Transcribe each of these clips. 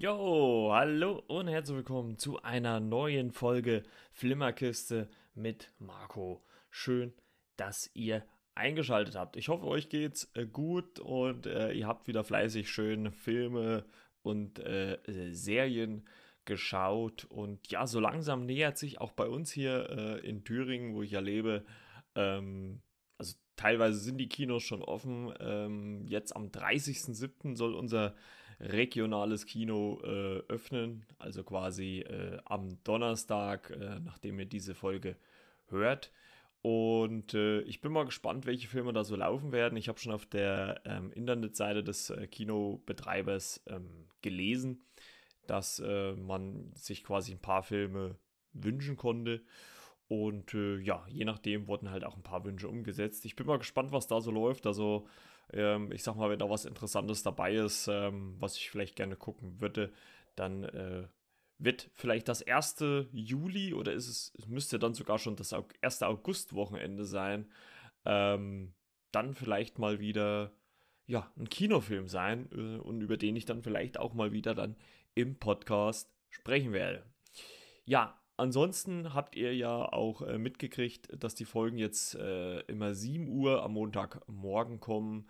Jo, hallo und herzlich willkommen zu einer neuen Folge Flimmerkiste mit Marco. Schön, dass ihr eingeschaltet habt. Ich hoffe, euch geht's äh, gut und äh, ihr habt wieder fleißig schön Filme und äh, Serien geschaut. Und ja, so langsam nähert sich auch bei uns hier äh, in Thüringen, wo ich ja lebe, ähm, also teilweise sind die Kinos schon offen. Ähm, jetzt am 30.07. soll unser regionales Kino äh, öffnen, also quasi äh, am Donnerstag, äh, nachdem ihr diese Folge hört. Und äh, ich bin mal gespannt, welche Filme da so laufen werden. Ich habe schon auf der ähm, Internetseite des äh, Kinobetreibers ähm, gelesen, dass äh, man sich quasi ein paar Filme wünschen konnte. Und ja, je nachdem wurden halt auch ein paar Wünsche umgesetzt. Ich bin mal gespannt, was da so läuft. Also ähm, ich sag mal, wenn da was Interessantes dabei ist, ähm, was ich vielleicht gerne gucken würde, dann äh, wird vielleicht das erste Juli oder ist es, es müsste dann sogar schon das erste August-Wochenende sein, ähm, dann vielleicht mal wieder ja, ein Kinofilm sein äh, und über den ich dann vielleicht auch mal wieder dann im Podcast sprechen werde. Ja, Ansonsten habt ihr ja auch äh, mitgekriegt, dass die Folgen jetzt äh, immer 7 Uhr am Montagmorgen kommen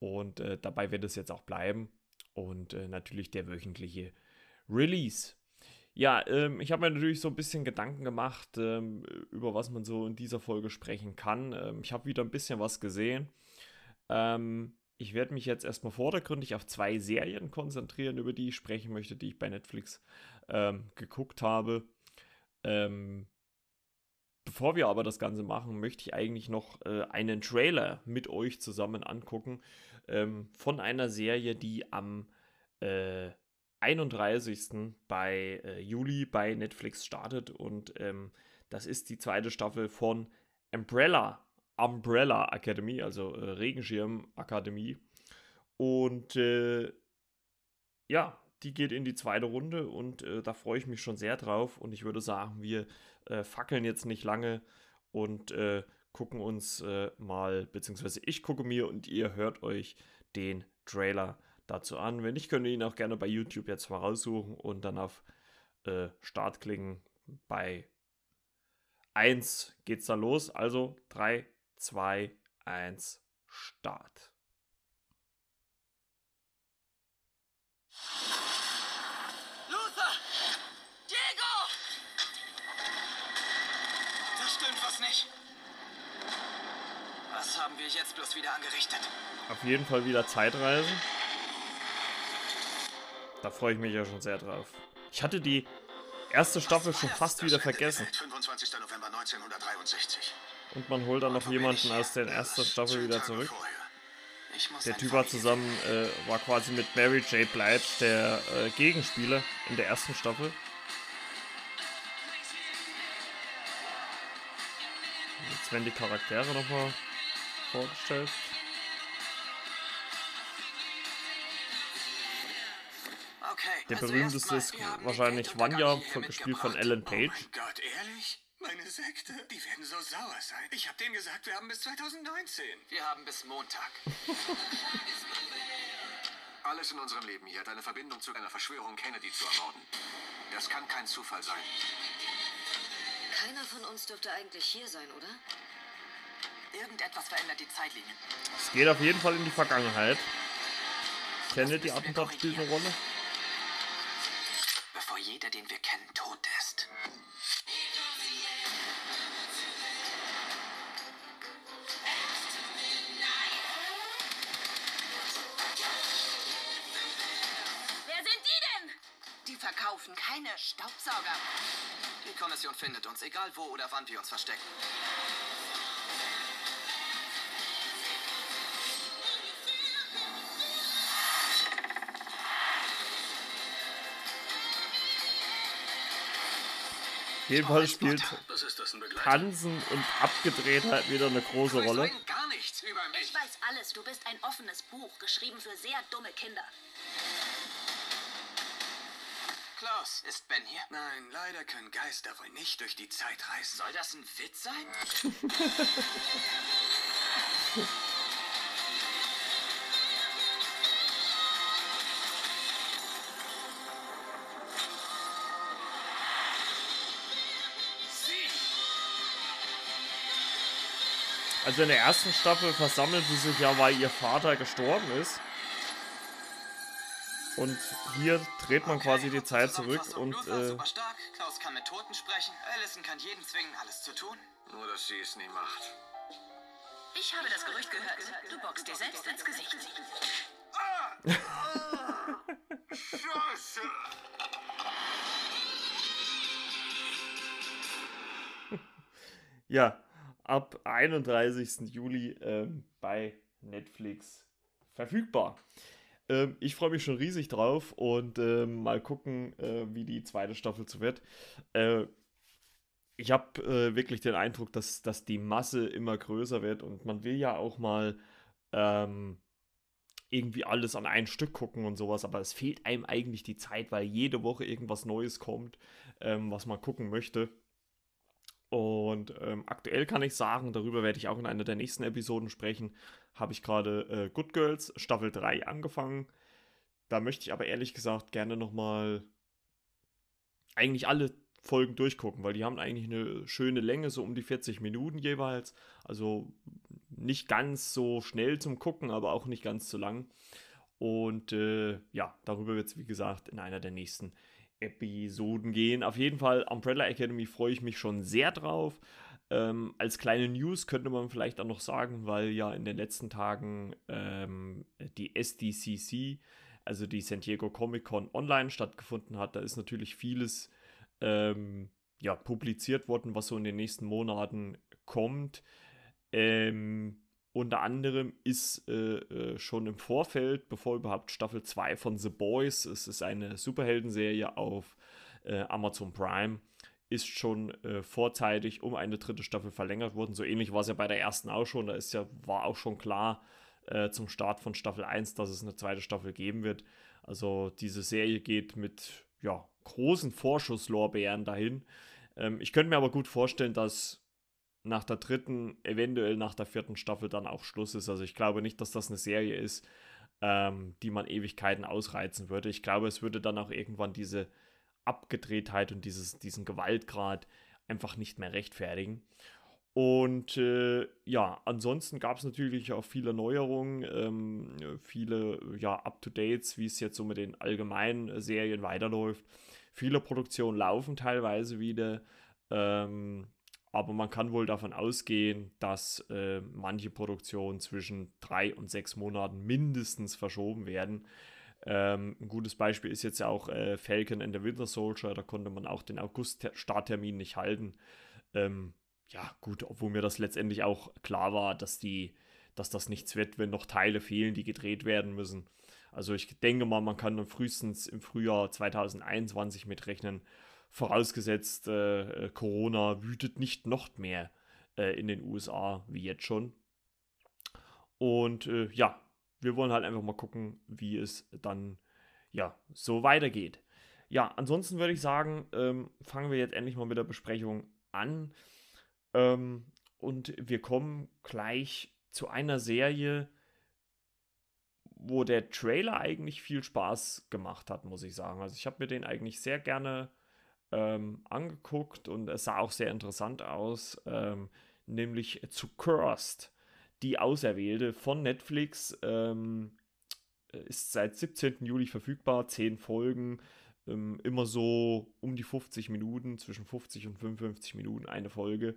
und äh, dabei wird es jetzt auch bleiben und äh, natürlich der wöchentliche Release. Ja, ähm, ich habe mir natürlich so ein bisschen Gedanken gemacht, ähm, über was man so in dieser Folge sprechen kann. Ähm, ich habe wieder ein bisschen was gesehen. Ähm, ich werde mich jetzt erstmal vordergründig auf zwei Serien konzentrieren, über die ich sprechen möchte, die ich bei Netflix ähm, geguckt habe. Ähm, bevor wir aber das Ganze machen, möchte ich eigentlich noch äh, einen Trailer mit euch zusammen angucken ähm, von einer Serie, die am äh, 31. bei äh, Juli bei Netflix startet und ähm, das ist die zweite Staffel von Umbrella, Umbrella Academy, also äh, Regenschirm Akademie. Und äh, ja, die geht in die zweite Runde und äh, da freue ich mich schon sehr drauf. Und ich würde sagen, wir äh, fackeln jetzt nicht lange und äh, gucken uns äh, mal, beziehungsweise ich gucke mir und ihr hört euch den Trailer dazu an. Wenn nicht, könnt ihr ihn auch gerne bei YouTube jetzt mal raussuchen und dann auf äh, Start klicken. Bei 1 geht's da los. Also 3, 2, 1, Start. Haben wir jetzt bloß wieder angerichtet? Auf jeden Fall wieder Zeitreisen. Da freue ich mich ja schon sehr drauf. Ich hatte die erste Staffel schon fast wieder vergessen. 25. November 1963. Und man holt dann noch jemanden aus der ersten Staffel wieder zurück. Der Typ war zusammen, äh, war quasi mit Mary J. Blige der äh, Gegenspieler in der ersten Staffel. Jetzt werden die Charaktere nochmal vorgestellt. Der also berühmteste ist wahrscheinlich Vanya, gespielt von Ellen Page. Oh Gott, ehrlich? Meine Sekte, die werden so sauer sein. Ich habe denen gesagt, wir haben bis 2019. Wir haben bis Montag. Alles in unserem Leben hier hat eine Verbindung zu einer Verschwörung, Kennedy zu ermorden. Das kann kein Zufall sein. Keiner von uns dürfte eigentlich hier sein, oder? Irgendetwas verändert die Zeitlinien. Es geht auf jeden Fall in die Vergangenheit. Kennedy Attentat spielt eine Rolle. Bevor jeder, den wir kennen, tot ist. Wer sind die denn? Die verkaufen keine Staubsauger. Die Kommission findet uns, egal wo oder wann wir uns verstecken. Jedenfalls spielt Tanzen und Abgedrehtheit wieder eine große Rolle. Ich weiß alles. Du bist ein offenes Buch, geschrieben für sehr dumme Kinder. Klaus, ist Ben hier? Nein, leider können Geister wohl nicht durch die Zeit reisen. Soll das ein Witz sein? Also in der ersten Staffel versammelt sie sich ja, weil ihr Vater gestorben ist. Und hier dreht man quasi die Zeit zurück und. Äh, super stark. Klaus kann mit Toten sprechen. Allison kann jeden zwingen, alles zu tun. Nur, dass sie es nie macht. Ich habe das Gerücht gehört. Du boxst dir selbst ins Gesicht. Scheiße! ja, ab 31. Juli ähm, bei Netflix verfügbar. Ähm, ich freue mich schon riesig drauf und ähm, mal gucken, äh, wie die zweite Staffel zu wird. Äh, ich habe äh, wirklich den Eindruck, dass, dass die Masse immer größer wird und man will ja auch mal ähm, irgendwie alles an ein Stück gucken und sowas, aber es fehlt einem eigentlich die Zeit, weil jede Woche irgendwas Neues kommt, ähm, was man gucken möchte. Und ähm, aktuell kann ich sagen, darüber werde ich auch in einer der nächsten Episoden sprechen, habe ich gerade äh, Good Girls Staffel 3 angefangen. Da möchte ich aber ehrlich gesagt gerne nochmal eigentlich alle Folgen durchgucken, weil die haben eigentlich eine schöne Länge, so um die 40 Minuten jeweils. Also nicht ganz so schnell zum Gucken, aber auch nicht ganz so lang. Und äh, ja, darüber wird es, wie gesagt, in einer der nächsten Episoden gehen. Auf jeden Fall, Umbrella Academy freue ich mich schon sehr drauf. Ähm, als kleine News könnte man vielleicht auch noch sagen, weil ja in den letzten Tagen ähm, die SDCC, also die San Diego Comic Con online stattgefunden hat. Da ist natürlich vieles ähm, ja, publiziert worden, was so in den nächsten Monaten kommt. Ähm, unter anderem ist äh, äh, schon im Vorfeld, bevor überhaupt Staffel 2 von The Boys, es ist eine Superheldenserie auf äh, Amazon Prime, ist schon äh, vorzeitig um eine dritte Staffel verlängert worden. So ähnlich war es ja bei der ersten auch schon. Da ist ja, war auch schon klar äh, zum Start von Staffel 1, dass es eine zweite Staffel geben wird. Also diese Serie geht mit ja, großen Vorschusslorbeeren dahin. Ähm, ich könnte mir aber gut vorstellen, dass nach der dritten, eventuell nach der vierten Staffel dann auch Schluss ist. Also ich glaube nicht, dass das eine Serie ist, ähm, die man Ewigkeiten ausreizen würde. Ich glaube, es würde dann auch irgendwann diese Abgedrehtheit und dieses, diesen Gewaltgrad einfach nicht mehr rechtfertigen. Und äh, ja, ansonsten gab es natürlich auch viele Neuerungen, ähm, viele ja, Up-to-Dates, wie es jetzt so mit den allgemeinen Serien weiterläuft. Viele Produktionen laufen teilweise wieder. Ähm, aber man kann wohl davon ausgehen, dass äh, manche Produktionen zwischen drei und sechs Monaten mindestens verschoben werden. Ähm, ein gutes Beispiel ist jetzt ja auch äh, Falcon and the Winter Soldier. Da konnte man auch den August-Starttermin nicht halten. Ähm, ja, gut, obwohl mir das letztendlich auch klar war, dass die, dass das nichts wird, wenn noch Teile fehlen, die gedreht werden müssen. Also ich denke mal, man kann dann frühestens im Frühjahr 2021 mitrechnen, vorausgesetzt äh, äh, Corona wütet nicht noch mehr äh, in den USA wie jetzt schon. Und äh, ja, wir wollen halt einfach mal gucken, wie es dann ja so weitergeht. Ja, ansonsten würde ich sagen, ähm, fangen wir jetzt endlich mal mit der Besprechung an. Ähm, und wir kommen gleich zu einer Serie, wo der Trailer eigentlich viel Spaß gemacht hat, muss ich sagen. Also ich habe mir den eigentlich sehr gerne ähm, angeguckt und es sah auch sehr interessant aus, ähm, nämlich zu Cursed, die Auserwählte von Netflix. Ähm, ist seit 17. Juli verfügbar, 10 Folgen, ähm, immer so um die 50 Minuten, zwischen 50 und 55 Minuten eine Folge.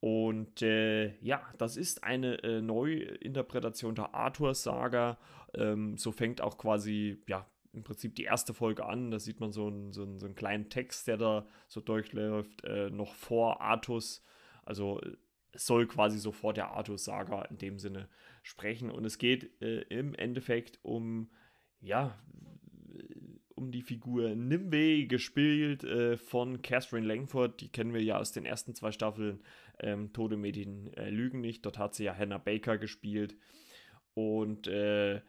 Und äh, ja, das ist eine äh, Neuinterpretation der Arthur-Saga. Ähm, so fängt auch quasi ja, im Prinzip die erste Folge an. Da sieht man so einen, so einen, so einen kleinen Text, der da so durchläuft, äh, noch vor Artus. Also es soll quasi so vor der Artus-Saga in dem Sinne sprechen. Und es geht äh, im Endeffekt um, ja, um die Figur Nimbe, gespielt äh, von Catherine Langford. Die kennen wir ja aus den ersten zwei Staffeln ähm, Tode Mädchen äh, lügen nicht. Dort hat sie ja Hannah Baker gespielt. Und äh,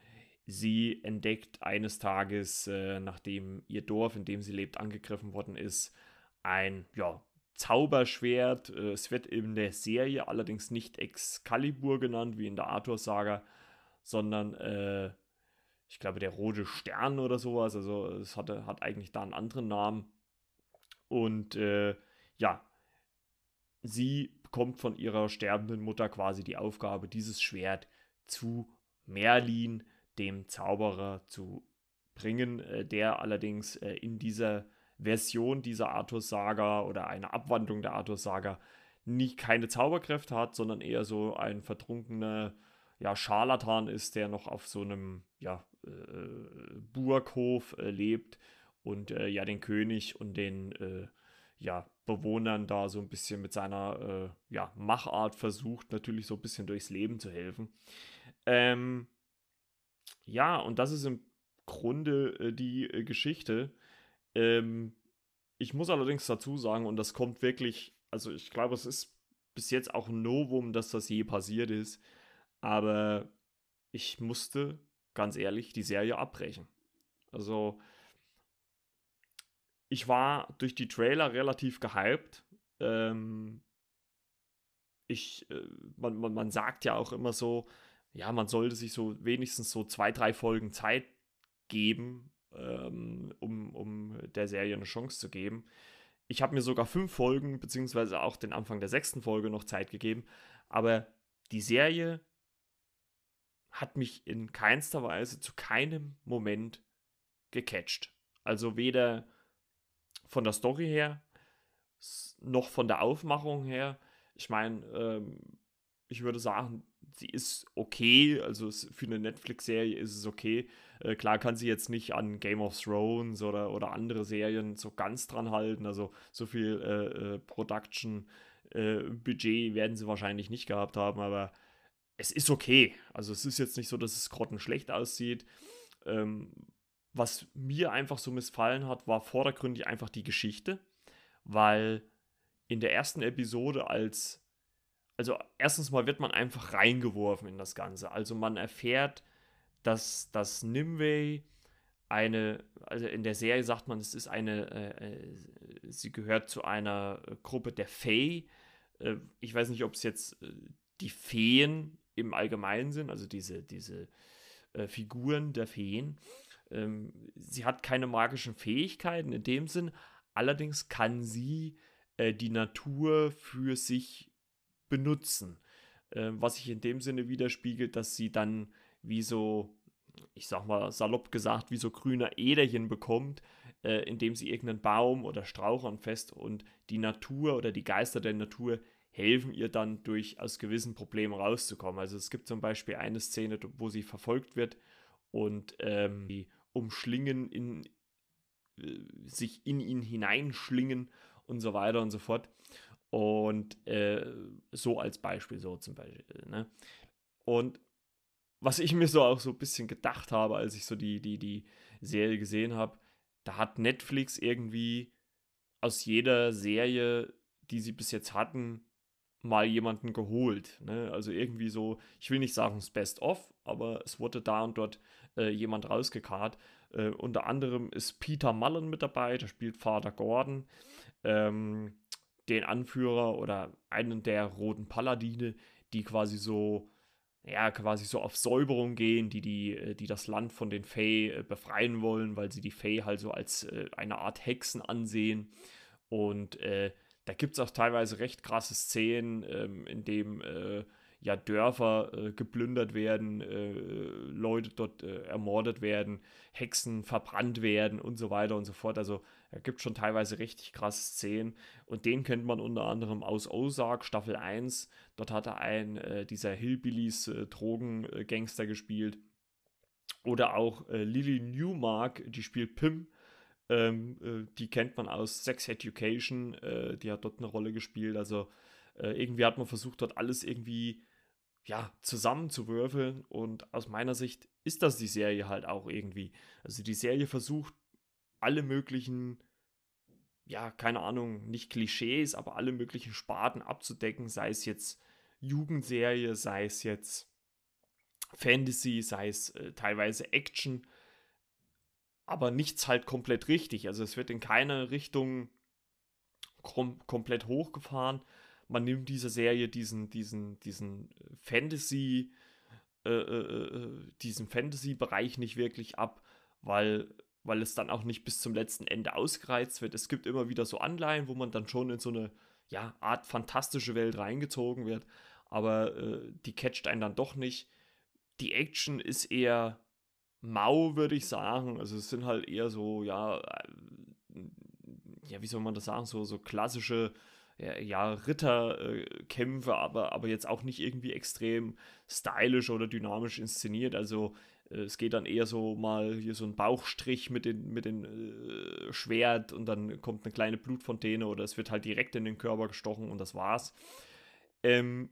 Sie entdeckt eines Tages, äh, nachdem ihr Dorf, in dem sie lebt, angegriffen worden ist, ein ja, Zauberschwert. Äh, es wird in der Serie allerdings nicht Excalibur genannt, wie in der Arthur-Saga, sondern äh, ich glaube der rote Stern oder sowas. Also es hatte, hat eigentlich da einen anderen Namen. Und äh, ja, sie bekommt von ihrer sterbenden Mutter quasi die Aufgabe, dieses Schwert zu Merlin, dem Zauberer, zu bringen, äh, der allerdings äh, in dieser Version dieser Arthur-Saga oder einer Abwandlung der Arthur-Saga nie keine Zauberkräfte hat, sondern eher so ein vertrunkener ja, Scharlatan ist, der noch auf so einem ja, äh, Burghof äh, lebt und äh, ja den König und den äh, ja, Bewohnern da so ein bisschen mit seiner ja, Machart versucht, natürlich so ein bisschen durchs Leben zu helfen. Ähm, ja, und das ist im Grunde äh, die Geschichte. Ähm, ich muss allerdings dazu sagen, und das kommt wirklich, also ich glaube, es ist bis jetzt auch ein Novum, dass das je passiert ist, aber ich musste, ganz ehrlich, die Serie abbrechen. Also, ich war durch die Trailer relativ gehypt. Ähm, ich, äh, man, man, man sagt ja auch immer so, ja, man sollte sich so wenigstens so zwei, drei Folgen Zeit geben, ähm, um, um der Serie eine Chance zu geben. Ich habe mir sogar fünf Folgen, beziehungsweise auch den Anfang der sechsten Folge noch Zeit gegeben, aber die Serie hat mich in keinster Weise zu keinem Moment gecatcht. Also weder von der Story her, noch von der Aufmachung her. Ich meine, ähm, ich würde sagen, sie ist okay. Also für eine Netflix-Serie ist es okay. Äh, klar kann sie jetzt nicht an Game of Thrones oder, oder andere Serien so ganz dran halten. Also so viel äh, äh, Production-Budget äh, werden sie wahrscheinlich nicht gehabt haben, aber es ist okay. Also es ist jetzt nicht so, dass es grottenschlecht aussieht. Ähm, was mir einfach so missfallen hat, war vordergründig einfach die Geschichte, weil in der ersten Episode als also erstens mal wird man einfach reingeworfen in das Ganze. Also man erfährt, dass das Nimue eine, also in der Serie sagt man, es ist eine, äh, äh sie gehört zu einer Gruppe der Fey. Äh, ich weiß nicht, ob es jetzt äh, die Feen im Allgemeinen sind, also diese, diese äh, Figuren der Feen. Ähm, sie hat keine magischen Fähigkeiten in dem Sinn, allerdings kann sie äh, die Natur für sich benutzen. Äh, was sich in dem Sinne widerspiegelt, dass sie dann wie so, ich sag mal salopp gesagt, wie so grüne Äderchen bekommt, äh, indem sie irgendeinen Baum oder Strauch anfasst und die Natur oder die Geister der Natur helfen ihr dann durch aus gewissen Problemen rauszukommen. Also es gibt zum Beispiel eine Szene, wo sie verfolgt wird und ähm, die umschlingen in äh, sich in ihn hineinschlingen und so weiter und so fort. Und äh, so als Beispiel, so zum Beispiel. Ne? Und was ich mir so auch so ein bisschen gedacht habe, als ich so die, die, die Serie gesehen habe, da hat Netflix irgendwie aus jeder Serie, die sie bis jetzt hatten, mal jemanden geholt. Ne? Also irgendwie so, ich will nicht sagen das Best of, aber es wurde da und dort äh, jemand rausgekarrt. Äh, unter anderem ist Peter Mullen mit dabei, der spielt Vater Gordon, ähm, den Anführer oder einen der roten Paladine, die quasi so, ja, quasi so auf Säuberung gehen, die, die, äh, die das Land von den Fey äh, befreien wollen, weil sie die Fey halt so als äh, eine Art Hexen ansehen. Und äh, da gibt es auch teilweise recht krasse Szenen, ähm, in dem äh, ja Dörfer äh, geplündert werden, äh, Leute dort ermordet werden, Hexen verbrannt werden und so weiter und so fort. Also da gibt schon teilweise richtig krasse Szenen und den kennt man unter anderem aus Ozark Staffel 1. Dort hat er einen äh, dieser Hillbillies äh, Drogengangster gespielt. Oder auch Lily Newmark, die spielt Pim ähm, äh, die kennt man aus Sex Education, äh, die hat dort eine Rolle gespielt. Also äh, irgendwie hat man versucht, dort alles irgendwie ja, zusammenzuwürfeln. Und aus meiner Sicht ist das die Serie halt auch irgendwie. Also die Serie versucht alle möglichen, ja, keine Ahnung, nicht Klischees, aber alle möglichen Sparten abzudecken, sei es jetzt Jugendserie, sei es jetzt Fantasy, sei es äh, teilweise Action aber nichts halt komplett richtig. Also es wird in keine Richtung kom komplett hochgefahren. Man nimmt dieser Serie diesen, diesen, diesen Fantasy, äh, äh, äh, diesen Fantasy-Bereich nicht wirklich ab, weil, weil es dann auch nicht bis zum letzten Ende ausgereizt wird. Es gibt immer wieder so Anleihen, wo man dann schon in so eine ja, Art fantastische Welt reingezogen wird, aber äh, die catcht einen dann doch nicht. Die Action ist eher mau, würde ich sagen. Also es sind halt eher so, ja, äh, ja, wie soll man das sagen, so, so klassische ja, Ritterkämpfe, aber, aber jetzt auch nicht irgendwie extrem stylisch oder dynamisch inszeniert. Also äh, es geht dann eher so mal hier so ein Bauchstrich mit den, mit den äh, Schwert und dann kommt eine kleine Blutfontäne oder es wird halt direkt in den Körper gestochen und das war's. Ähm,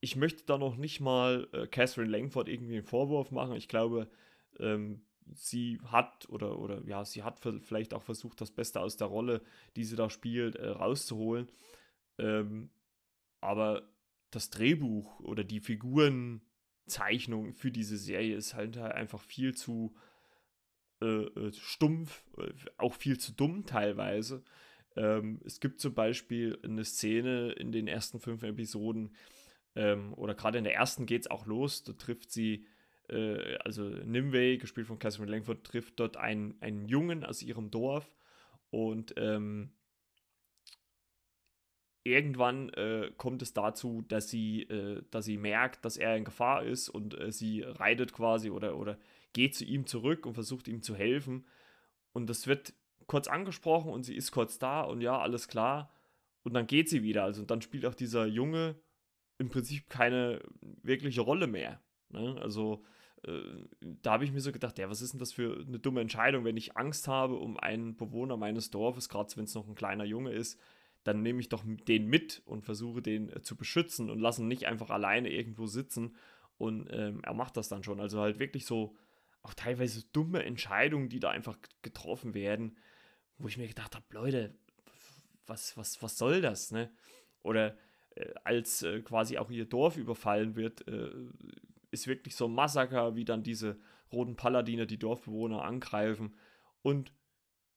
ich möchte da noch nicht mal äh, Catherine Langford irgendwie einen Vorwurf machen. Ich glaube, ähm, sie hat oder, oder ja, sie hat vielleicht auch versucht, das Beste aus der Rolle, die sie da spielt, äh, rauszuholen. Ähm, aber das Drehbuch oder die Figurenzeichnung für diese Serie ist halt einfach viel zu äh, äh stumpf, äh, auch viel zu dumm teilweise. Ähm, es gibt zum Beispiel eine Szene in den ersten fünf Episoden, ähm, oder gerade in der ersten geht es auch los, da trifft sie äh, also Nimway, gespielt von Catherine Langford, trifft dort einen, einen Jungen aus ihrem Dorf und ähm, irgendwann äh, kommt es dazu, dass sie, äh, dass sie merkt, dass er in Gefahr ist und äh, sie reitet quasi oder, oder geht zu ihm zurück und versucht ihm zu helfen. Und das wird kurz angesprochen und sie ist kurz da und ja, alles klar. Und dann geht sie wieder. Also dann spielt auch dieser Junge im Prinzip keine wirkliche Rolle mehr. Ne? Also äh, da habe ich mir so gedacht, ja, was ist denn das für eine dumme Entscheidung, wenn ich Angst habe um einen Bewohner meines Dorfes, gerade wenn es noch ein kleiner Junge ist, dann nehme ich doch den mit und versuche den äh, zu beschützen und lasse ihn nicht einfach alleine irgendwo sitzen und ähm, er macht das dann schon. Also halt wirklich so auch teilweise dumme Entscheidungen, die da einfach getroffen werden, wo ich mir gedacht habe, Leute, was, was, was soll das, ne? Oder äh, als äh, quasi auch ihr Dorf überfallen wird, äh, ist wirklich so ein Massaker, wie dann diese roten Paladine die Dorfbewohner angreifen. Und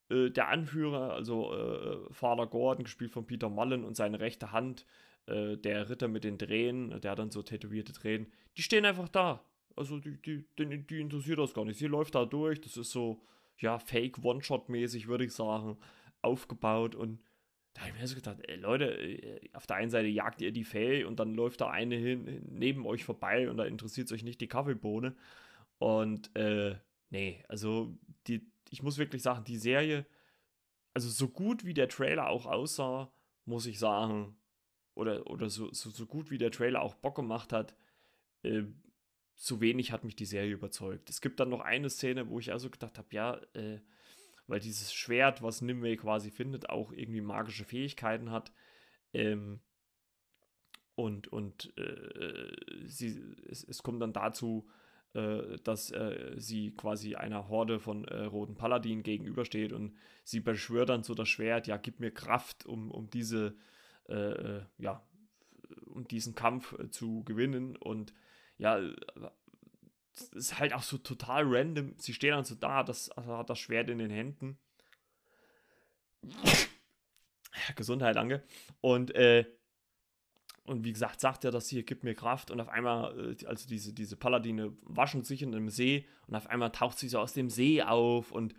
äh, der Anführer, also äh, Vater Gordon, gespielt von Peter Mullen, und seine rechte Hand, äh, der Ritter mit den Tränen, der hat dann so tätowierte Tränen, die stehen einfach da. Also die, die, die, die interessiert das gar nicht. Sie läuft da durch, das ist so, ja, Fake One-Shot-mäßig, würde ich sagen, aufgebaut und da habe ich mir so gedacht, ey, Leute, äh, auf der einen Seite jagt ihr die Fee und dann läuft da eine hin, neben euch vorbei und da interessiert euch nicht die Kaffeebohne. Und äh, nee, also die, ich muss wirklich sagen, die Serie, also so gut wie der Trailer auch aussah, muss ich sagen, oder, oder so, so, so gut wie der Trailer auch Bock gemacht hat, äh, so wenig hat mich die Serie überzeugt. Es gibt dann noch eine Szene, wo ich also gedacht habe, ja, äh, weil dieses Schwert, was Nimue quasi findet, auch irgendwie magische Fähigkeiten hat. Ähm, und und äh, sie, es, es kommt dann dazu, dass äh, sie quasi einer Horde von äh, roten Paladinen gegenübersteht und sie beschwört dann so das Schwert, ja, gib mir Kraft, um, um diese, äh, äh, ja, um diesen Kampf zu gewinnen. Und ja, ist halt auch so total random. Sie stehen dann so da, das, also hat das Schwert in den Händen. Gesundheit, danke. Und, äh, und wie gesagt, sagt er das hier, gibt mir Kraft. Und auf einmal, äh, also diese, diese Paladine waschen sich in einem See und auf einmal taucht sie so aus dem See auf. Und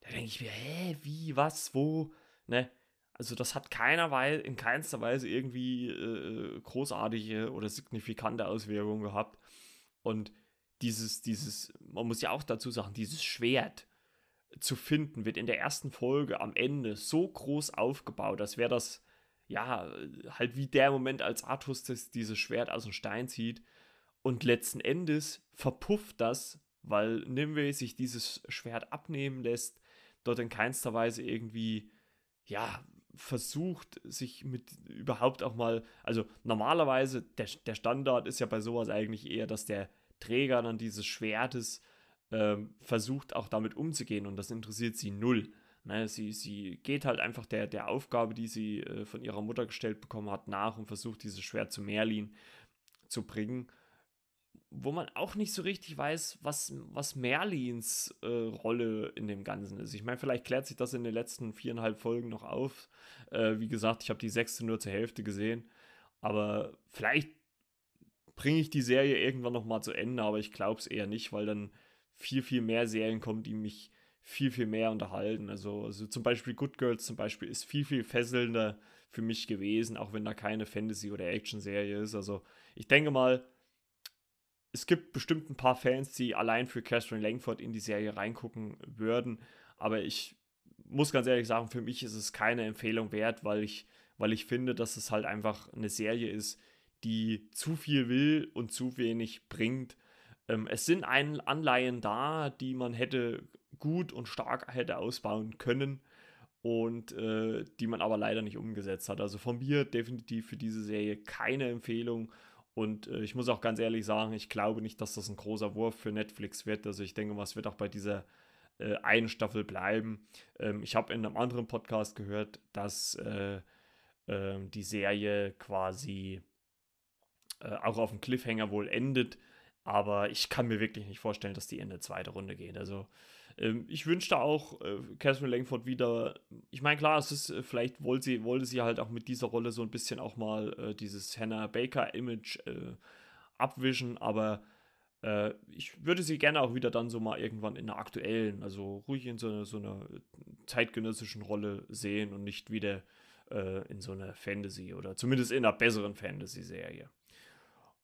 da denke ich mir, hä, wie, was, wo? Ne? Also das hat keiner Weise, in keinster Weise irgendwie äh, großartige oder signifikante Auswirkungen gehabt. Und dieses, dieses, man muss ja auch dazu sagen, dieses Schwert zu finden, wird in der ersten Folge am Ende so groß aufgebaut, als wäre das, ja, halt wie der Moment, als Artus das, dieses Schwert aus dem Stein zieht. Und letzten Endes verpufft das, weil Nimue sich dieses Schwert abnehmen lässt, dort in keinster Weise irgendwie, ja, versucht, sich mit überhaupt auch mal, also normalerweise, der, der Standard ist ja bei sowas eigentlich eher, dass der Träger dann dieses Schwertes ähm, versucht auch damit umzugehen und das interessiert sie null. Ne, sie, sie geht halt einfach der, der Aufgabe, die sie äh, von ihrer Mutter gestellt bekommen hat, nach und versucht dieses Schwert zu Merlin zu bringen. Wo man auch nicht so richtig weiß, was, was Merlins äh, Rolle in dem Ganzen ist. Ich meine, vielleicht klärt sich das in den letzten viereinhalb Folgen noch auf. Äh, wie gesagt, ich habe die sechste nur zur Hälfte gesehen. Aber vielleicht bringe ich die Serie irgendwann nochmal zu Ende, aber ich glaube es eher nicht, weil dann viel, viel mehr Serien kommen, die mich viel, viel mehr unterhalten. Also, also zum Beispiel Good Girls zum Beispiel ist viel, viel fesselnder, für mich gewesen, auch wenn da keine Fantasy- oder Action-Serie ist. Also ich denke mal, es gibt bestimmt ein paar Fans, die allein für Catherine Langford in die Serie reingucken würden, aber ich muss ganz ehrlich sagen, für mich ist es keine Empfehlung wert, weil ich, weil ich finde, dass es halt einfach eine Serie ist, die zu viel will und zu wenig bringt. Ähm, es sind ein Anleihen da, die man hätte gut und stark hätte ausbauen können und äh, die man aber leider nicht umgesetzt hat. Also von mir definitiv für diese Serie keine Empfehlung. Und äh, ich muss auch ganz ehrlich sagen, ich glaube nicht, dass das ein großer Wurf für Netflix wird. Also ich denke, was wird auch bei dieser äh, einen Staffel bleiben. Ähm, ich habe in einem anderen Podcast gehört, dass äh, ähm, die Serie quasi äh, auch auf dem Cliffhanger wohl endet. Aber ich kann mir wirklich nicht vorstellen, dass die in eine zweite Runde geht. Also ähm, ich wünschte auch äh, Catherine Langford wieder. Ich meine, klar, es ist, äh, vielleicht wollte sie, wollte sie halt auch mit dieser Rolle so ein bisschen auch mal äh, dieses Hannah Baker-Image äh, abwischen, aber äh, ich würde sie gerne auch wieder dann so mal irgendwann in einer aktuellen, also ruhig in so, eine, so einer zeitgenössischen Rolle sehen und nicht wieder äh, in so einer Fantasy oder zumindest in einer besseren Fantasy-Serie.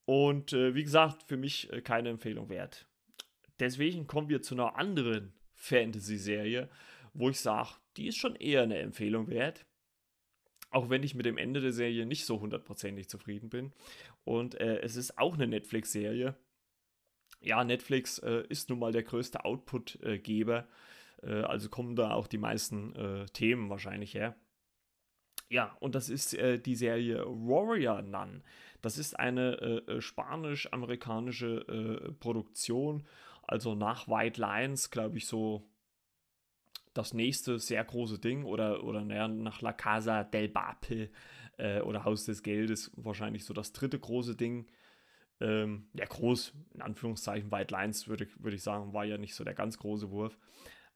Und äh, wie gesagt, für mich äh, keine Empfehlung wert. Deswegen kommen wir zu einer anderen Fantasy-Serie, wo ich sage, die ist schon eher eine Empfehlung wert. Auch wenn ich mit dem Ende der Serie nicht so hundertprozentig zufrieden bin. Und äh, es ist auch eine Netflix-Serie. Ja, Netflix äh, ist nun mal der größte Output-Geber. Äh, also kommen da auch die meisten äh, Themen wahrscheinlich her. Ja, und das ist äh, die Serie Warrior Nun. Das ist eine äh, äh, spanisch-amerikanische äh, Produktion. Also nach White Lines, glaube ich, so das nächste sehr große Ding. Oder, oder naja, nach La Casa del Papel äh, oder Haus des Geldes wahrscheinlich so das dritte große Ding. Ähm, ja, groß, in Anführungszeichen, White Lines würde würd ich sagen, war ja nicht so der ganz große Wurf.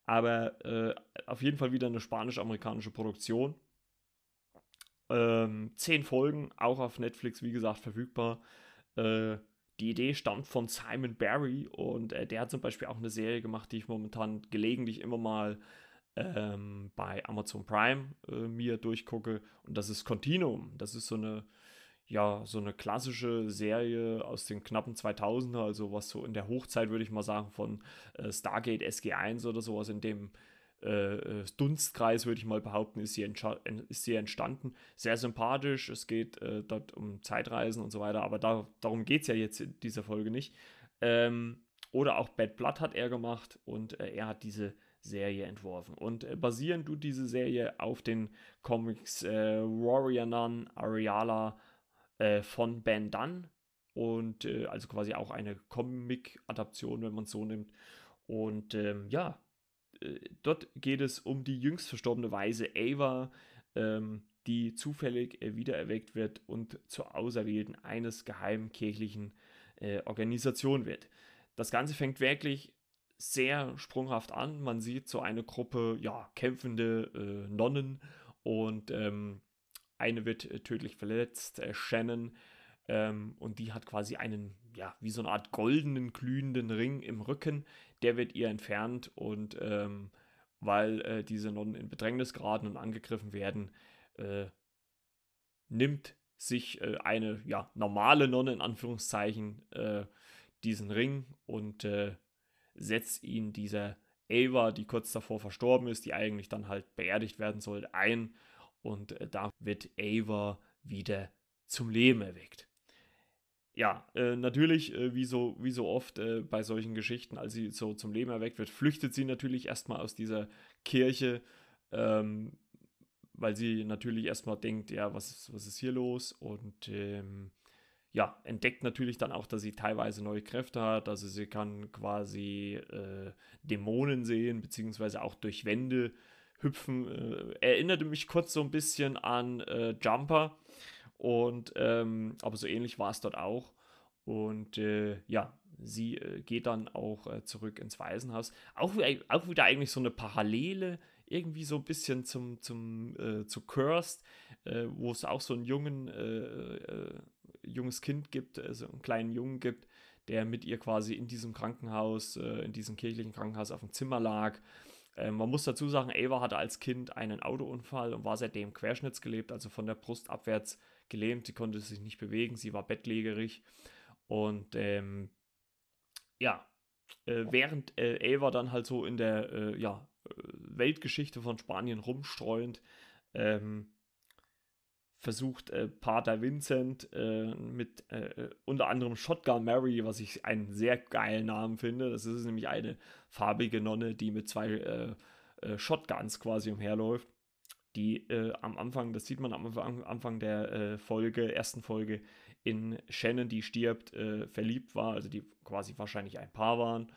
Aber äh, auf jeden Fall wieder eine spanisch-amerikanische Produktion ähm, zehn Folgen, auch auf Netflix, wie gesagt, verfügbar. Äh, die Idee stammt von Simon Barry und äh, der hat zum Beispiel auch eine Serie gemacht, die ich momentan gelegentlich immer mal ähm, bei Amazon Prime äh, mir durchgucke. Und das ist Continuum. Das ist so eine, ja, so eine klassische Serie aus den knappen 2000er, also was so in der Hochzeit, würde ich mal sagen, von äh, Stargate SG1 oder sowas in dem äh, äh, Dunstkreis, würde ich mal behaupten, ist sie, ist sie entstanden. Sehr sympathisch, es geht äh, dort um Zeitreisen und so weiter, aber da, darum geht es ja jetzt in dieser Folge nicht. Ähm, oder auch Bad Blood hat er gemacht und äh, er hat diese Serie entworfen. Und äh, basierend tut diese Serie auf den Comics äh, Warrior Nun, Ariala äh, von Ben Dunn und äh, also quasi auch eine Comic-Adaption, wenn man es so nimmt. Und ähm, ja, äh, dort geht es um die jüngst verstorbene Weise Ava, ähm, die zufällig äh, wiedererweckt wird und zur Auserwählten eines geheimen kirchlichen äh, Organisation wird. Das Ganze fängt wirklich sehr sprunghaft an. Man sieht so eine Gruppe ja, kämpfende äh, Nonnen und ähm, eine wird äh, tödlich verletzt, äh, Shannon, ähm, und die hat quasi einen, ja, wie so eine Art goldenen, glühenden Ring im Rücken. Der wird ihr entfernt und ähm, weil äh, diese Nonnen in Bedrängnis geraten und angegriffen werden, äh, nimmt sich äh, eine ja, normale Nonne in Anführungszeichen äh, diesen Ring und äh, setzt ihn dieser Ava, die kurz davor verstorben ist, die eigentlich dann halt beerdigt werden sollte, ein. Und äh, da wird Ava wieder zum Leben erweckt ja, äh, natürlich, äh, wie, so, wie so oft äh, bei solchen Geschichten, als sie so zum Leben erweckt wird, flüchtet sie natürlich erstmal aus dieser Kirche, ähm, weil sie natürlich erstmal denkt, ja, was ist, was ist hier los? Und ähm, ja, entdeckt natürlich dann auch, dass sie teilweise neue Kräfte hat. Also sie kann quasi äh, Dämonen sehen, beziehungsweise auch durch Wände hüpfen. Äh, erinnerte mich kurz so ein bisschen an äh, Jumper und ähm, aber so ähnlich war es dort auch. Und äh, ja, sie äh, geht dann auch äh, zurück ins Waisenhaus. Auch, auch wieder eigentlich so eine Parallele, irgendwie so ein bisschen zum, zum äh, zu Cursed, äh, wo es auch so einen jungen, äh, junges Kind gibt, also einen kleinen Jungen gibt, der mit ihr quasi in diesem Krankenhaus, in diesem kirchlichen Krankenhaus auf dem Zimmer lag Äh, man muss dazu sagen, Ava hatte als Kind einen Autounfall und war seitdem querschnittsgelebt, also von der Brust abwärts gelähmt. Sie konnte sich nicht bewegen, sie war bettlägerig. Und ähm, ja, äh, während äh, Ava dann halt so in der äh, ja, Weltgeschichte von Spanien rumstreuend ähm, versucht äh, Pater Vincent äh, mit äh, unter anderem Shotgun Mary, was ich einen sehr geilen Namen finde. Das ist nämlich eine farbige Nonne, die mit zwei äh, äh, Shotguns quasi umherläuft. Die äh, am Anfang, das sieht man am Anfang der Folge, ersten Folge, in Shannon, die stirbt, verliebt war, also die quasi wahrscheinlich ein Paar waren.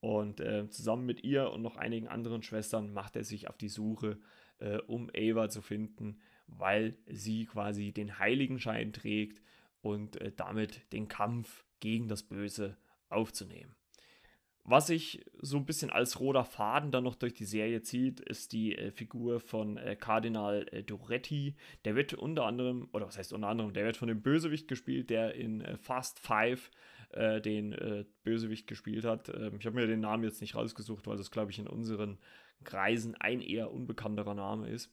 Und zusammen mit ihr und noch einigen anderen Schwestern macht er sich auf die Suche, um Ava zu finden weil sie quasi den Heiligenschein trägt und äh, damit den Kampf gegen das Böse aufzunehmen. Was sich so ein bisschen als roter Faden dann noch durch die Serie zieht, ist die äh, Figur von äh, Kardinal äh, Doretti. Der wird unter anderem, oder was heißt unter anderem, der wird von dem Bösewicht gespielt, der in äh, Fast Five äh, den äh, Bösewicht gespielt hat. Ähm, ich habe mir den Namen jetzt nicht rausgesucht, weil das, glaube ich, in unseren Kreisen ein eher unbekannterer Name ist.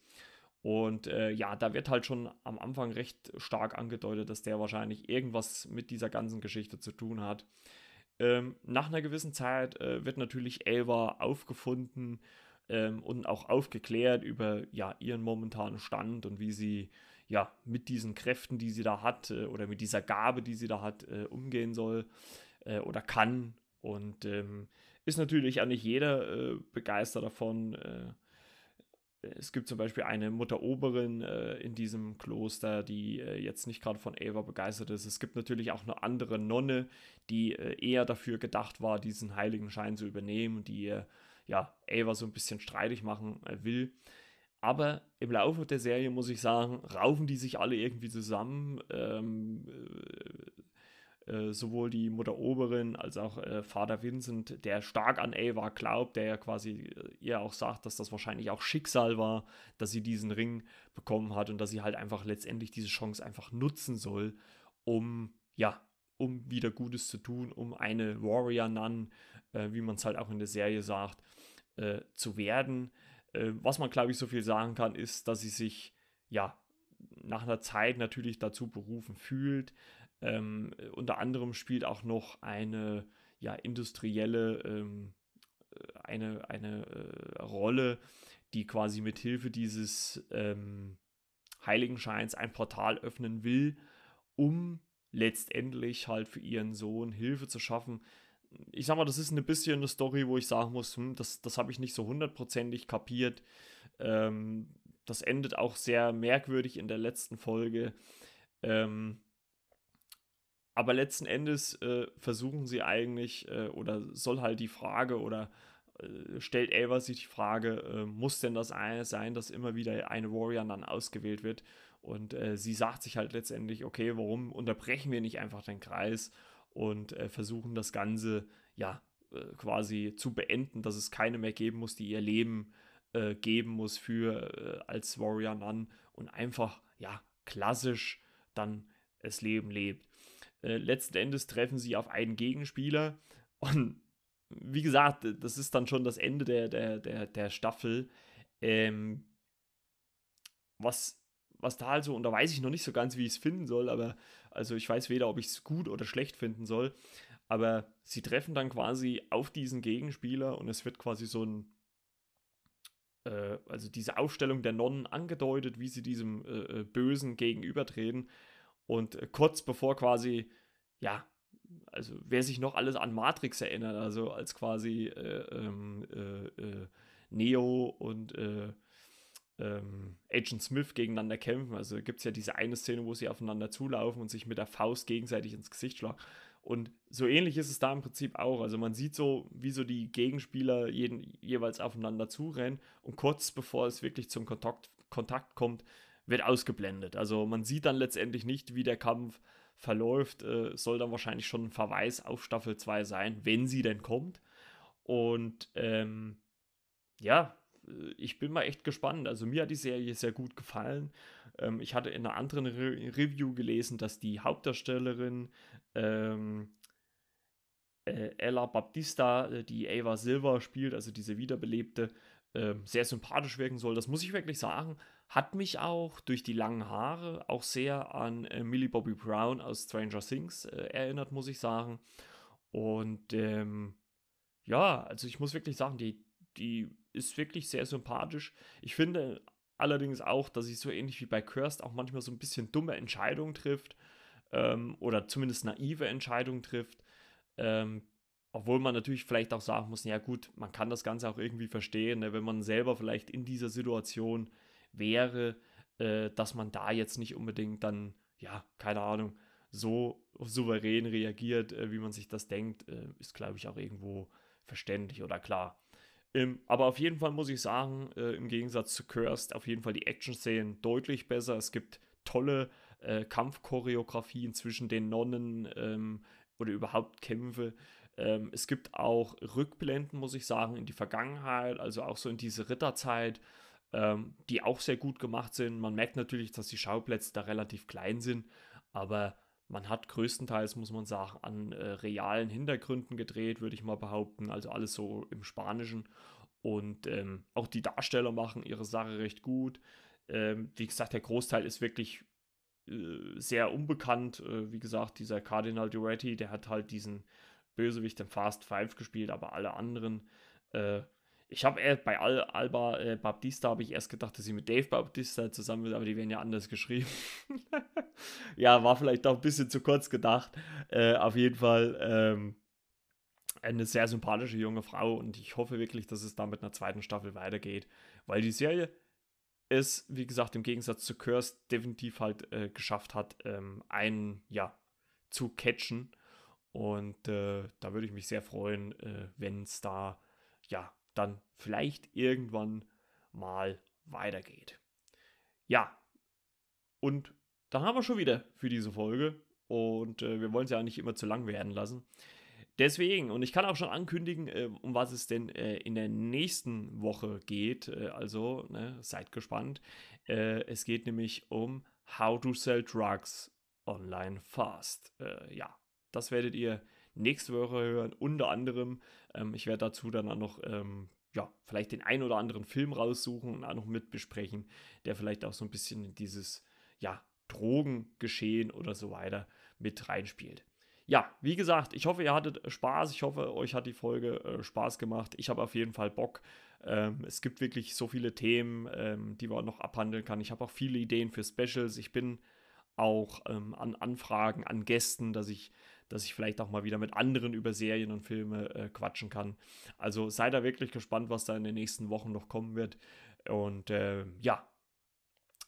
Und äh, ja, da wird halt schon am Anfang recht stark angedeutet, dass der wahrscheinlich irgendwas mit dieser ganzen Geschichte zu tun hat. Ähm, nach einer gewissen Zeit äh, wird natürlich Elva aufgefunden ähm, und auch aufgeklärt über ja, ihren momentanen Stand und wie sie ja mit diesen Kräften, die sie da hat, äh, oder mit dieser Gabe, die sie da hat, äh, umgehen soll äh, oder kann. Und ähm, ist natürlich auch nicht jeder äh, begeistert davon es gibt zum Beispiel eine Mutter Oberin äh, in diesem Kloster, die äh, jetzt nicht gerade von Ava begeistert ist. Es gibt natürlich auch eine andere Nonne, die äh, eher dafür gedacht war, diesen heiligen Schein zu übernehmen, die äh, ja Ava so ein bisschen streitig machen äh, will. Aber im Laufe der Serie muss ich sagen, raufen die sich alle irgendwie zusammen. Ähm, äh, sowohl die Mutter Oberin als auch äh, Vater Vincent, der stark an Ava glaubt, der ja quasi äh, ihr auch sagt, dass das wahrscheinlich auch Schicksal war, dass sie diesen Ring bekommen hat und dass sie halt einfach letztendlich diese Chance einfach nutzen soll, um ja, um wieder Gutes zu tun, um eine Warrior Nun, äh, wie man es halt auch in der Serie sagt, äh, zu werden. Was man glaube ich so viel sagen kann, ist, dass sie sich ja nach einer Zeit natürlich dazu berufen fühlt, ähm, unter anderem spielt auch noch eine ja, industrielle ähm, äh, eine, eine äh, Rolle, die quasi mit Hilfe dieses ähm, Heiligenscheins ein Portal öffnen will, um letztendlich halt für ihren Sohn Hilfe zu schaffen. Ich sag mal, das ist ein bisschen eine Story, wo ich sagen muss, hm, das, das habe ich nicht so hundertprozentig kapiert. Ähm, das endet auch sehr merkwürdig in der letzten Folge. Ähm, aber letzten Endes äh, versuchen sie eigentlich, äh, oder soll halt die Frage, oder äh, stellt Ava sich die Frage, äh, muss denn das eine sein, dass immer wieder eine Warrior dann ausgewählt wird? Und äh, sie sagt sich halt letztendlich, okay, warum unterbrechen wir nicht einfach den Kreis und äh, versuchen das Ganze, ja, quasi zu beenden, dass es keine mehr geben muss, die ihr Leben geben muss für als Warrior Nun und einfach, ja, klassisch dann das Leben lebt. Äh, letzten Endes treffen sie auf einen Gegenspieler. Und wie gesagt, das ist dann schon das Ende der, der, der, der Staffel. Ähm, was, was da also, und da weiß ich noch nicht so ganz, wie ich es finden soll, aber also ich weiß weder, ob ich es gut oder schlecht finden soll, aber sie treffen dann quasi auf diesen Gegenspieler und es wird quasi so ein, äh, also diese Aufstellung der Nonnen angedeutet, wie sie diesem äh, äh Bösen gegenübertreten und äh, kurz bevor quasi, ja, also wer sich noch alles an Matrix erinnert, also als quasi äh, ähm, äh, äh, Neo und äh, ähm, Agent Smith gegeneinander kämpfen. Also gibt es ja diese eine Szene, wo sie aufeinander zulaufen und sich mit der Faust gegenseitig ins Gesicht schlagen. Und so ähnlich ist es da im Prinzip auch. Also man sieht so, wie so die Gegenspieler jeden, jeweils aufeinander zurennen und kurz bevor es wirklich zum Kontakt, Kontakt kommt, wird ausgeblendet. Also man sieht dann letztendlich nicht, wie der Kampf verläuft. Äh, soll dann wahrscheinlich schon ein Verweis auf Staffel 2 sein, wenn sie denn kommt. Und ähm, ja, äh, ich bin mal echt gespannt. Also mir hat die Serie sehr gut gefallen. Ähm, ich hatte in einer anderen Re Review gelesen, dass die Hauptdarstellerin ähm, äh, Ella Baptista, äh, die Ava Silver spielt, also diese wiederbelebte, äh, sehr sympathisch wirken soll. Das muss ich wirklich sagen. Hat mich auch durch die langen Haare auch sehr an äh, Millie Bobby Brown aus Stranger Things äh, erinnert, muss ich sagen. Und ähm, ja, also ich muss wirklich sagen, die, die ist wirklich sehr sympathisch. Ich finde allerdings auch, dass sie so ähnlich wie bei Kirst auch manchmal so ein bisschen dumme Entscheidungen trifft ähm, oder zumindest naive Entscheidungen trifft. Ähm, obwohl man natürlich vielleicht auch sagen muss, ja gut, man kann das Ganze auch irgendwie verstehen, ne, wenn man selber vielleicht in dieser Situation wäre, äh, dass man da jetzt nicht unbedingt dann, ja, keine Ahnung, so souverän reagiert, äh, wie man sich das denkt, äh, ist, glaube ich, auch irgendwo verständlich oder klar. Ähm, aber auf jeden Fall muss ich sagen, äh, im Gegensatz zu Cursed, auf jeden Fall die Action-Szenen deutlich besser. Es gibt tolle äh, Kampfchoreografien zwischen den Nonnen ähm, oder überhaupt Kämpfe. Ähm, es gibt auch Rückblenden, muss ich sagen, in die Vergangenheit, also auch so in diese Ritterzeit, ähm, die auch sehr gut gemacht sind. Man merkt natürlich, dass die Schauplätze da relativ klein sind, aber man hat größtenteils, muss man sagen, an äh, realen Hintergründen gedreht, würde ich mal behaupten. Also alles so im Spanischen. Und ähm, auch die Darsteller machen ihre Sache recht gut. Ähm, wie gesagt, der Großteil ist wirklich äh, sehr unbekannt. Äh, wie gesagt, dieser Cardinal Duretti, der hat halt diesen Bösewicht im Fast Five gespielt, aber alle anderen. Äh, ich habe bei Al Alba äh, Baptista habe ich erst gedacht, dass sie mit Dave Baptista zusammen ist, aber die werden ja anders geschrieben. ja, war vielleicht auch ein bisschen zu kurz gedacht. Äh, auf jeden Fall ähm, eine sehr sympathische junge Frau und ich hoffe wirklich, dass es da mit einer zweiten Staffel weitergeht, weil die Serie es, wie gesagt, im Gegensatz zu Curse definitiv halt äh, geschafft hat, ähm, einen, ja, zu catchen und äh, da würde ich mich sehr freuen, äh, wenn es da ja dann vielleicht irgendwann mal weitergeht. Ja, und dann haben wir schon wieder für diese Folge und äh, wir wollen es ja auch nicht immer zu lang werden lassen. Deswegen, und ich kann auch schon ankündigen, äh, um was es denn äh, in der nächsten Woche geht. Äh, also ne, seid gespannt. Äh, es geht nämlich um How to Sell Drugs Online Fast. Äh, ja, das werdet ihr nächste Woche hören. Unter anderem, ähm, ich werde dazu dann auch noch, ähm, ja, vielleicht den ein oder anderen Film raussuchen und auch noch mit besprechen, der vielleicht auch so ein bisschen in dieses, ja, Drogengeschehen oder so weiter mit reinspielt. Ja, wie gesagt, ich hoffe, ihr hattet Spaß. Ich hoffe, euch hat die Folge äh, Spaß gemacht. Ich habe auf jeden Fall Bock. Ähm, es gibt wirklich so viele Themen, ähm, die man noch abhandeln kann. Ich habe auch viele Ideen für Specials. Ich bin auch ähm, an Anfragen, an Gästen, dass ich dass ich vielleicht auch mal wieder mit anderen über Serien und Filme äh, quatschen kann. Also seid da wirklich gespannt, was da in den nächsten Wochen noch kommen wird. Und äh, ja,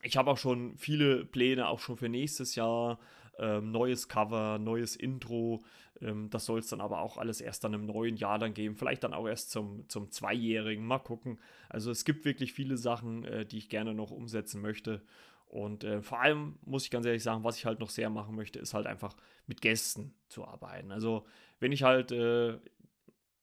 ich habe auch schon viele Pläne, auch schon für nächstes Jahr. Ähm, neues Cover, neues Intro. Ähm, das soll es dann aber auch alles erst dann im neuen Jahr dann geben. Vielleicht dann auch erst zum, zum Zweijährigen. Mal gucken. Also es gibt wirklich viele Sachen, äh, die ich gerne noch umsetzen möchte. Und äh, vor allem muss ich ganz ehrlich sagen, was ich halt noch sehr machen möchte, ist halt einfach mit Gästen zu arbeiten. Also wenn ich halt, äh,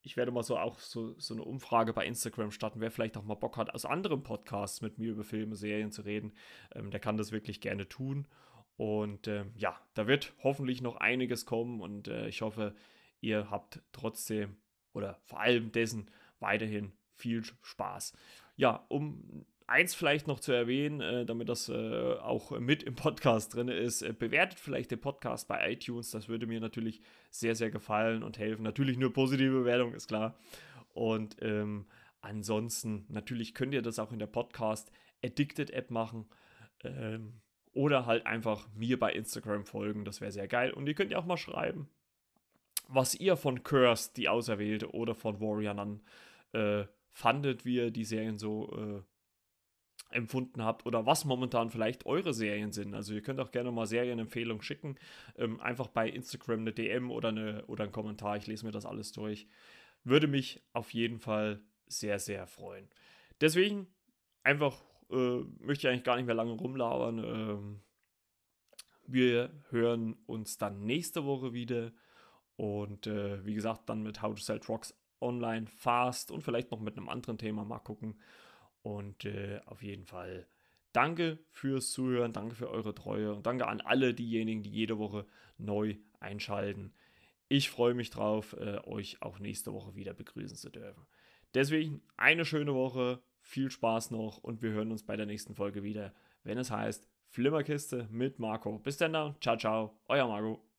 ich werde mal so auch so, so eine Umfrage bei Instagram starten, wer vielleicht auch mal Bock hat, aus anderen Podcasts mit mir über Filme, Serien zu reden, ähm, der kann das wirklich gerne tun. Und äh, ja, da wird hoffentlich noch einiges kommen und äh, ich hoffe, ihr habt trotzdem oder vor allem dessen weiterhin viel Spaß. Ja, um eins vielleicht noch zu erwähnen, äh, damit das äh, auch mit im Podcast drin ist, äh, bewertet vielleicht den Podcast bei iTunes. Das würde mir natürlich sehr, sehr gefallen und helfen. Natürlich nur positive Bewertung, ist klar. Und ähm, ansonsten, natürlich könnt ihr das auch in der Podcast Addicted App machen. Ähm, oder halt einfach mir bei Instagram folgen. Das wäre sehr geil. Und ihr könnt ja auch mal schreiben, was ihr von Cursed, die Auserwählte, oder von Warrior Nun äh, fandet, wie ihr die Serien so äh, empfunden habt oder was momentan vielleicht eure Serien sind. Also ihr könnt auch gerne mal Serienempfehlungen schicken. Ähm, einfach bei Instagram eine DM oder, eine, oder einen Kommentar. Ich lese mir das alles durch. Würde mich auf jeden Fall sehr, sehr freuen. Deswegen einfach äh, möchte ich eigentlich gar nicht mehr lange rumlabern. Ähm, wir hören uns dann nächste Woche wieder. Und äh, wie gesagt, dann mit How to Sell Trucks online fast und vielleicht noch mit einem anderen Thema mal gucken. Und äh, auf jeden Fall danke fürs Zuhören, danke für eure Treue und danke an alle diejenigen, die jede Woche neu einschalten. Ich freue mich drauf, äh, euch auch nächste Woche wieder begrüßen zu dürfen. Deswegen eine schöne Woche, viel Spaß noch und wir hören uns bei der nächsten Folge wieder, wenn es heißt Flimmerkiste mit Marco. Bis dann, ciao, ciao, euer Marco.